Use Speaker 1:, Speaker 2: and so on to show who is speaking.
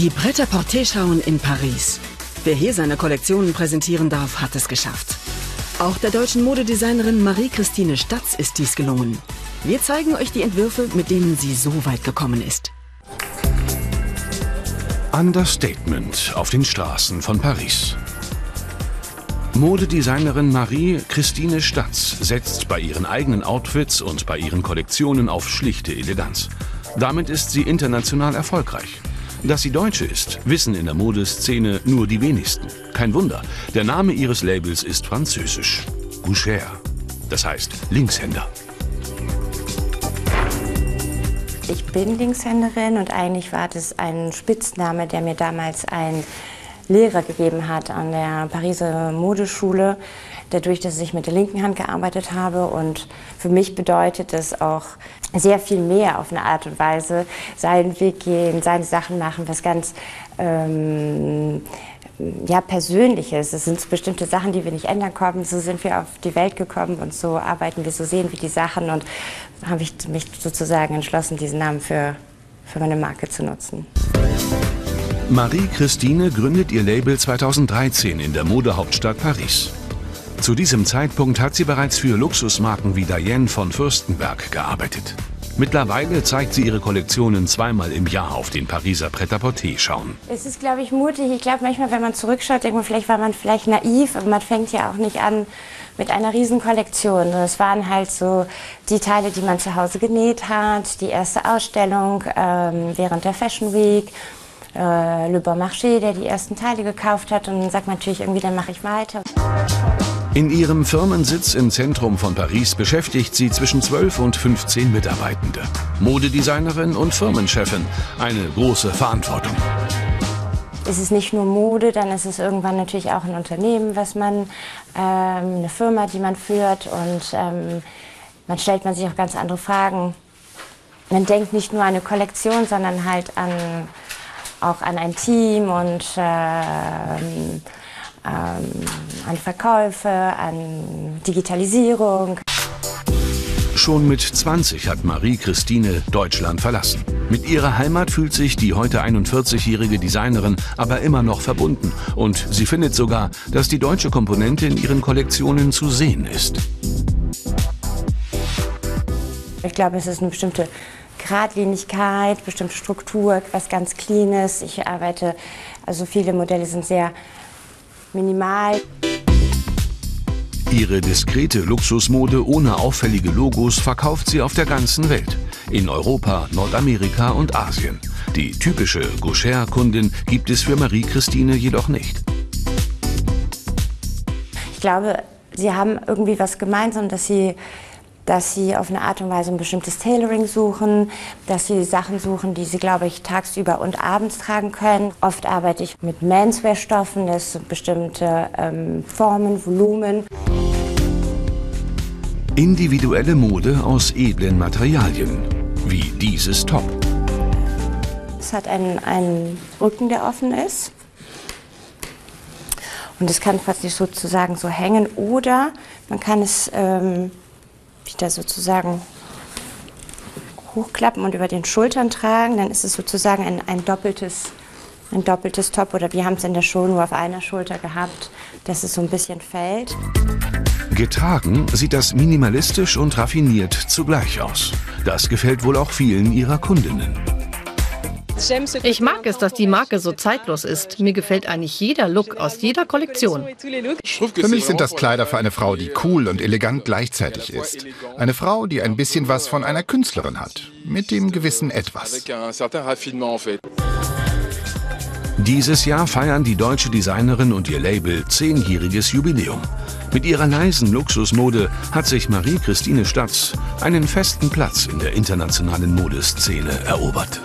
Speaker 1: Die Pret-à-Porter-Schauen in Paris. Wer hier seine Kollektionen präsentieren darf, hat es geschafft. Auch der deutschen Modedesignerin Marie-Christine Statz ist dies gelungen. Wir zeigen euch die Entwürfe, mit denen sie so weit gekommen ist.
Speaker 2: Understatement auf den Straßen von Paris. Modedesignerin Marie-Christine Statz setzt bei ihren eigenen Outfits und bei ihren Kollektionen auf schlichte Eleganz. Damit ist sie international erfolgreich. Dass sie Deutsche ist, wissen in der Modeszene nur die wenigsten. Kein Wunder, der Name ihres Labels ist französisch. Goucher, das heißt Linkshänder.
Speaker 3: Ich bin Linkshänderin und eigentlich war das ein Spitzname, der mir damals ein Lehrer gegeben hat an der Pariser Modeschule, dadurch, dass ich mit der linken Hand gearbeitet habe. Und für mich bedeutet das auch sehr viel mehr auf eine Art und Weise, seinen Weg gehen, seine Sachen machen, was ganz ähm, ja, Persönliches. Es sind bestimmte Sachen, die wir nicht ändern können. So sind wir auf die Welt gekommen und so arbeiten wir, so sehen wir die Sachen. Und habe ich mich sozusagen entschlossen, diesen Namen für, für meine Marke zu nutzen.
Speaker 2: Marie-Christine gründet ihr Label 2013 in der Modehauptstadt Paris. Zu diesem Zeitpunkt hat sie bereits für Luxusmarken wie Diane von Fürstenberg gearbeitet. Mittlerweile zeigt sie ihre Kollektionen zweimal im Jahr auf den Pariser Pret-à-Porter schauen.
Speaker 3: Es ist, glaube ich, mutig. Ich glaube, manchmal, wenn man zurückschaut, denkt man, vielleicht war man vielleicht naiv, aber man fängt ja auch nicht an mit einer riesen Kollektion. Es waren halt so die Teile, die man zu Hause genäht hat, die erste Ausstellung ähm, während der Fashion Week äh, Le Bon Marché, der die ersten Teile gekauft hat. Und dann sagt man natürlich irgendwie, dann mache ich weiter.
Speaker 2: In ihrem Firmensitz im Zentrum von Paris beschäftigt sie zwischen 12 und 15 Mitarbeitende. Modedesignerin und Firmenchefin. Eine große Verantwortung.
Speaker 3: Es ist nicht nur Mode, dann ist es irgendwann natürlich auch ein Unternehmen, was man, ähm, eine Firma, die man führt und ähm, man stellt man sich auch ganz andere Fragen. Man denkt nicht nur an eine Kollektion, sondern halt an auch an ein Team und ähm, ähm, an Verkäufe, an Digitalisierung.
Speaker 2: Schon mit 20 hat Marie-Christine Deutschland verlassen. Mit ihrer Heimat fühlt sich die heute 41-jährige Designerin aber immer noch verbunden. Und sie findet sogar, dass die deutsche Komponente in ihren Kollektionen zu sehen ist.
Speaker 3: Ich glaube, es ist eine bestimmte Gradlinigkeit, bestimmte Struktur, was ganz Cleanes. Ich arbeite, also viele Modelle sind sehr minimal.
Speaker 2: Ihre diskrete Luxusmode ohne auffällige Logos verkauft sie auf der ganzen Welt. In Europa, Nordamerika und Asien. Die typische Gaucher-Kundin gibt es für Marie-Christine jedoch nicht.
Speaker 3: Ich glaube, sie haben irgendwie was gemeinsam, dass sie dass sie auf eine Art und Weise ein bestimmtes Tailoring suchen, dass sie Sachen suchen, die sie, glaube ich, tagsüber und abends tragen können. Oft arbeite ich mit Menswear-Stoffen, das sind bestimmte ähm, Formen, Volumen.
Speaker 2: Individuelle Mode aus edlen Materialien, wie dieses Top.
Speaker 3: Es hat einen, einen Rücken, der offen ist. Und es kann praktisch sozusagen so hängen oder man kann es ähm, wieder sozusagen hochklappen und über den Schultern tragen, dann ist es sozusagen ein, ein doppeltes ein doppeltes Top oder wir haben es in der Show nur auf einer Schulter gehabt, dass es so ein bisschen fällt.
Speaker 2: Getragen sieht das minimalistisch und raffiniert zugleich aus. Das gefällt wohl auch vielen ihrer Kundinnen.
Speaker 4: Ich mag es, dass die Marke so zeitlos ist. Mir gefällt eigentlich jeder Look aus jeder Kollektion.
Speaker 5: Für mich sind das Kleider für eine Frau, die cool und elegant gleichzeitig ist. Eine Frau, die ein bisschen was von einer Künstlerin hat. Mit dem gewissen Etwas.
Speaker 2: Dieses Jahr feiern die deutsche Designerin und ihr Label zehnjähriges Jubiläum. Mit ihrer leisen Luxusmode hat sich Marie-Christine Statz einen festen Platz in der internationalen Modeszene erobert.